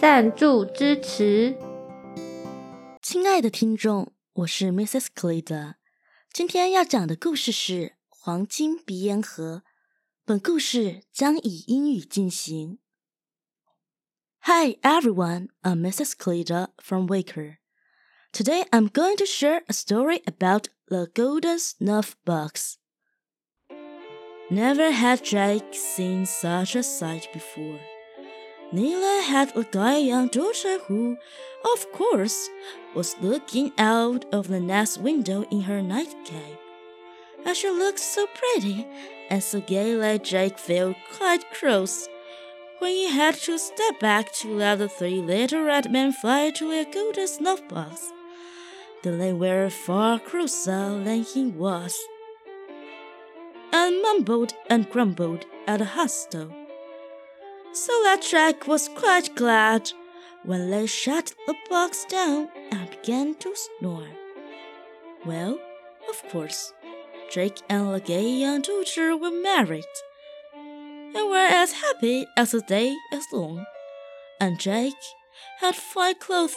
赞助支持。亲爱的听众，我是 Mrs. Clida，今天要讲的故事是《黄金鼻烟盒》。本故事将以英语进行。Hi everyone, I'm Mrs. Clida from Waker. Today I'm going to share a story about the golden snuff box. Never had Jake seen such a sight before. Neither had the young daughter who, of course, was looking out of the next window in her nightcap. And she looked so pretty and so gay that Jake felt quite cross when he had to step back to let the three little red men fly to their golden snuff box. Then they were far crosser than he was and mumbled and grumbled at the hostel. So that Jack was quite glad when they shut the box down and began to snore. Well, of course, Jake and the gay young daughter were married, and were as happy as the day is long. And Jake had fine clothes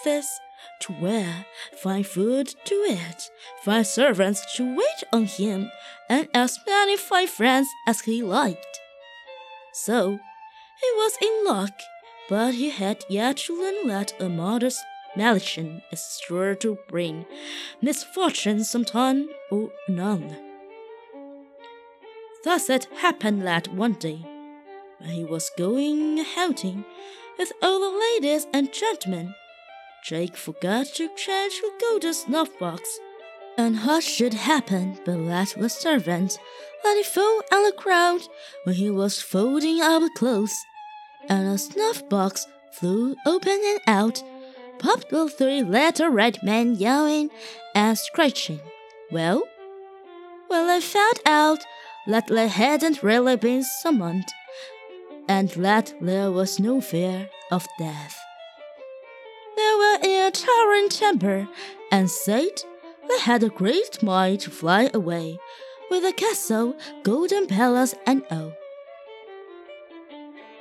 to wear, fine food to eat, fine servants to wait on him, and as many fine friends as he liked. So he was in luck, but he had yet to learn that a mother's malediction is sure to bring misfortune sometime or none. Thus it happened that one day, when he was going hunting with all the ladies and gentlemen, Jake forgot to change the golden snuff box. And what should happen but that the servant let it fall on the ground when he was folding up clothes, and a snuff box flew open and out, popped the three little red men yelling and screeching. Well, when I found out that they hadn't really been summoned, and that there was no fear of death. They were in a towering temper, and said they had a great mind to fly away with a castle, golden palace, and all.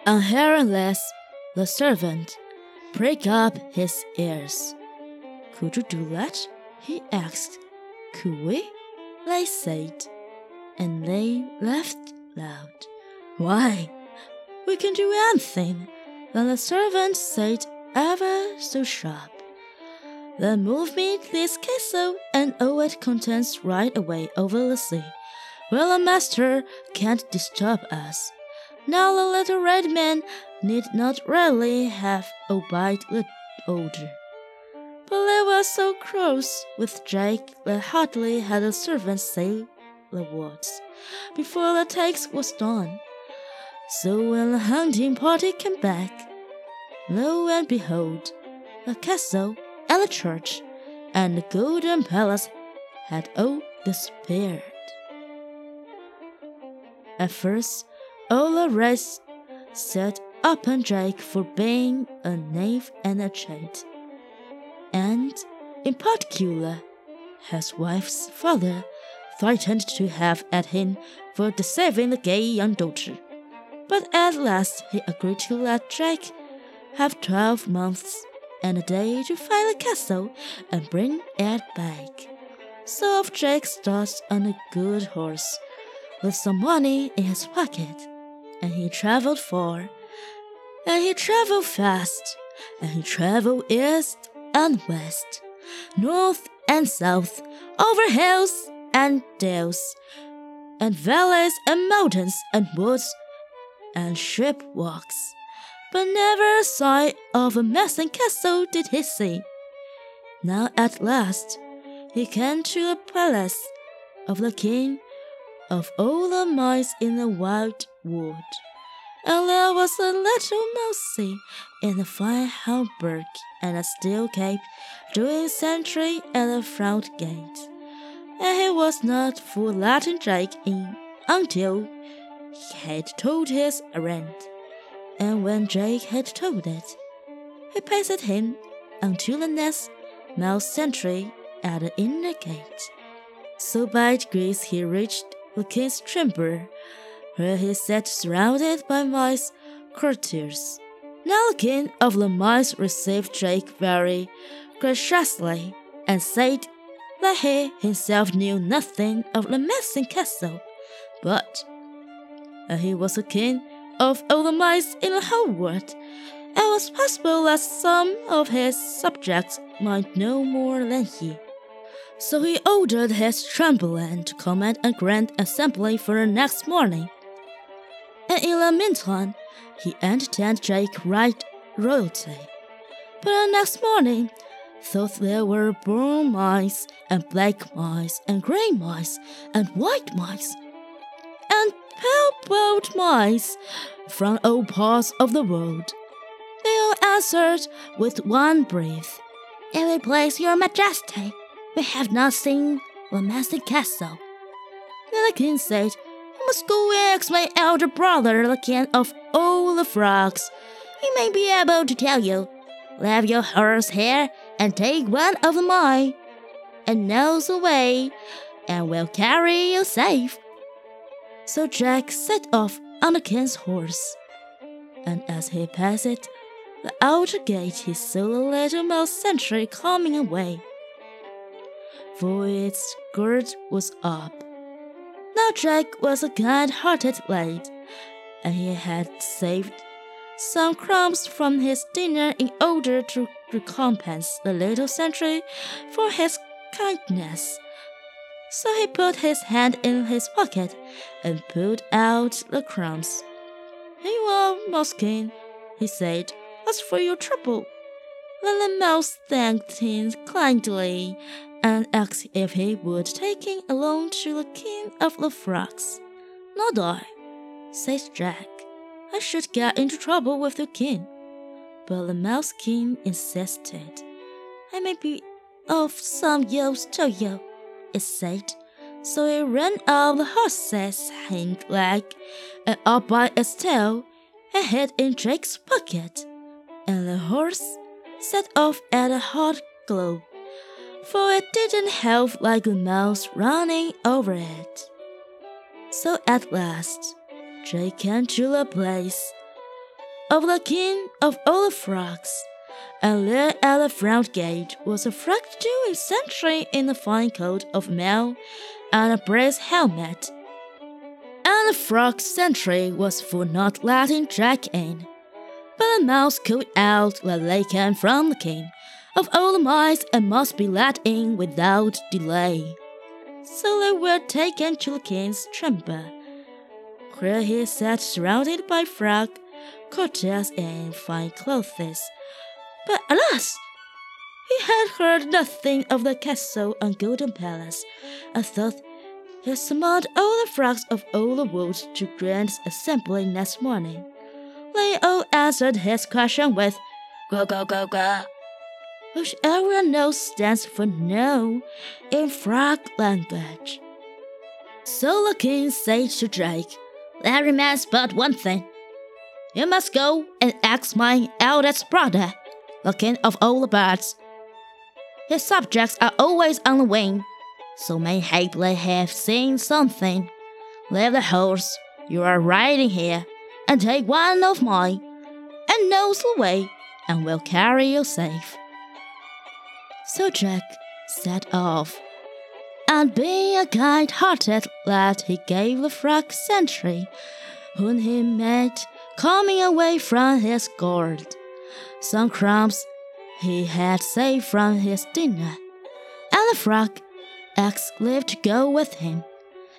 Hearing this, the servant pricked up his ears. Could you do that? he asked. Could we? They said, and they laughed loud. Why? We can do anything. Then the servant said ever so sharp. Then move me this castle and all it contents right away over the sea, where the master can't disturb us. Now the little red man need not really have obeyed the order. But they were so cross with Jake that hardly had the servant say the words before the task was done. So when the hunting party came back, lo and behold, the castle and the church and the golden palace had all disappeared. At first, all the rest set upon Jake for being a knave and a cheat, and, in particular, his wife's father threatened to have at him for deceiving the gay young daughter. But at last he agreed to let Jake have twelve months and a day to find the castle and bring it back. So off Jake starts on a good horse, with some money in his pocket, and he traveled far, and he traveled fast, and he traveled east and west, north and south, over hills and dales, and valleys and mountains and woods and ship walks but never a sight of a missing castle did he see. Now at last he came to the palace of the king of all the mice in the wild wood, and there was a little mousie in a fine hauberk and a steel cape doing sentry at the front gate. And he was not for letting Jake in until he had told his errand. And when Jake had told it, he passed him unto the next mouse sentry at the inner gate. So by degrees he reached the king's chamber, where he sat surrounded by mice courtiers. Now the king of the mice received Jake very graciously, and said that he himself knew nothing of the missing castle, but that he was the king of all the mice in the whole world, and it was possible that some of his subjects might know more than he. So he ordered his chamberlain to command a grand assembly for the next morning. And in the meantime, he entertained Jake right royalty. But the next morning, though there were brown mice, and black mice, and grey mice, and white mice, and pale-browed mice from all parts of the world, they all answered with one breath, it please your majesty, we have not seen the massive castle. Then the king said, I must go and ask my elder brother, the king of all the frogs. He may be able to tell you. Leave your horse here and take one of mine, and knows the way, and will carry you safe. So Jack set off on the king's horse, and as he passed it, the outer gate, he saw the little mouse sentry coming away for its gird was up. Now Jack was a kind-hearted lad, and he had saved some crumbs from his dinner in order to recompense the little sentry for his kindness. So he put his hand in his pocket and pulled out the crumbs. You are, Mousekin, he said. As for your trouble. The mouse thanked him kindly and asked if he would take him along to the king of the frogs. Not I, said Jack. I should get into trouble with the king. But the mouse king insisted. I may be of some use to you, it said. So he ran up the horse's hind leg and up by its tail and hid in Jake's pocket. And the horse set off at a hot gallop for it didn't have like a mouse running over it. So at last, Jake came to the place of the king of all the frogs, and there at the front gate was a frog doing sentry in a fine coat of mail and a brass helmet. And the frog sentry was for not letting Jack in. But the mouse called out that they came from the king of all the mice and must be let in without delay. So they were taken to the king's chamber, where he sat surrounded by frog, courtiers, and fine clothes. But alas! He had heard nothing of the castle and golden palace, and thought he summoned all the frogs of all the world to grand assembly next morning. They all answered his question with, Go, go, go, go which everyone knows stands for no in frog language. So the king said to Drake, There remains but one thing. You must go and ask my eldest brother, the king of all the birds. His subjects are always on the wing, so mayhap they have seen something. Leave the horse you are riding here, and take one of mine, and knows the way, and will carry you safe. So Jack set off. And being a kind hearted lad, he gave the frog sentry, whom he met coming away from his gourd, some crumbs he had saved from his dinner. And the frog asked leave to go with him.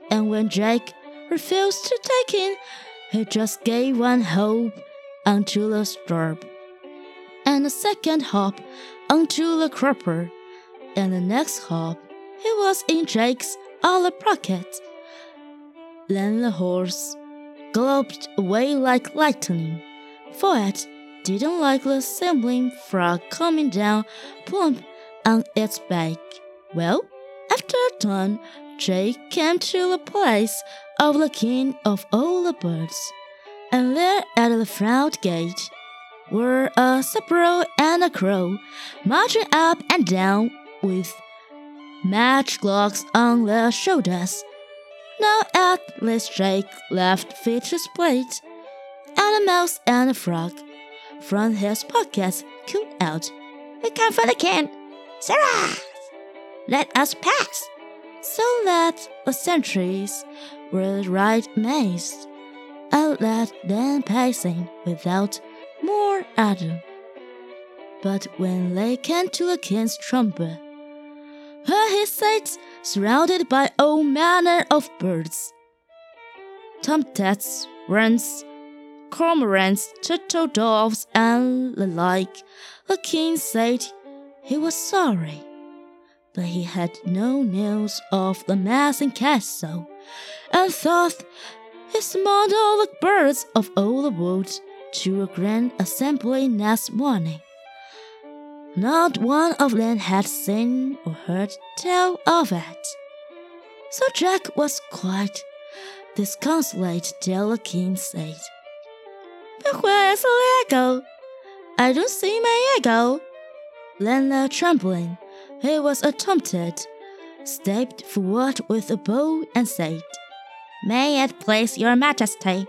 And when Jack refused to take him, he just gave one hop unto the stirrup, and a second hop unto the crupper, and the next hop he was in Jake's other pocket. Then the horse galloped away like lightning. Foyet didn't like the sibling frog coming down plump on its back. Well, after a time, Jake came to the place of the king of all the birds, and there at the front gate were a sparrow and a crow marching up and down with matchlocks on their shoulders. Now at least Jake left Fitch's plate, and a mouse and a frog from his pockets called out, We come for the king, Sarah! Let us pass! So that the sentries were right amazed, and let them passing without more adam. But when they came to the king's trumpet, where he sat surrounded by all manner of birds, tomtits, wrens, cormorants, turtle doves, and the like, the king said he was sorry, but he had no news of the missing castle, and thought he summoned all the birds of all the woods to a grand assembly next morning. Not one of them had seen or heard tell of it. So Jack was quite disconsolate till the king said, But where is the eagle? I don't see my eagle. Then the trembling, he was attempted, stepped forward with a bow and said, May it please your majesty,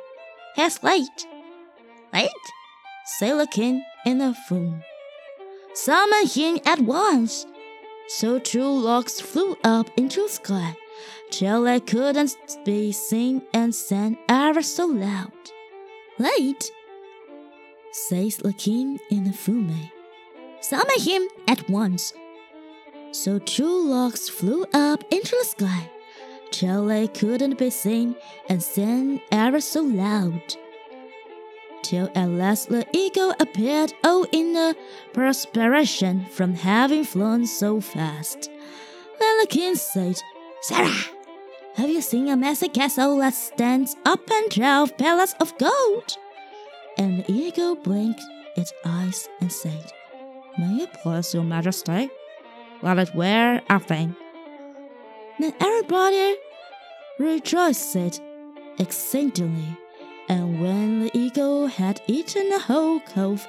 he's late. Said the king in a fume. Summon him at once. So two logs flew up into the sky till they couldn't be seen and sang ever so loud. Late, says the king in a fume. Summon him at once. So two logs flew up into the sky till they couldn't be seen and sang ever so loud till at last the eagle appeared all in a perspiration from having flown so fast. Then the king said, Sarah, have you seen a massive castle that stands up and twelve palaces of gold? And the eagle blinked its eyes and said, May it please your majesty, let it wear a thing. Then everybody rejoiced exceedingly and when the eagle had eaten the whole cove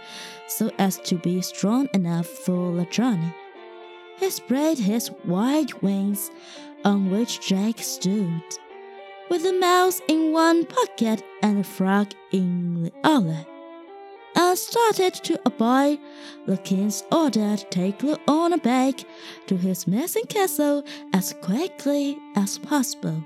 so as to be strong enough for the journey, he spread his wide wings on which Jack stood, with the mouse in one pocket and the frog in the other, and started to obey the king's order to take the owner back to his missing castle as quickly as possible.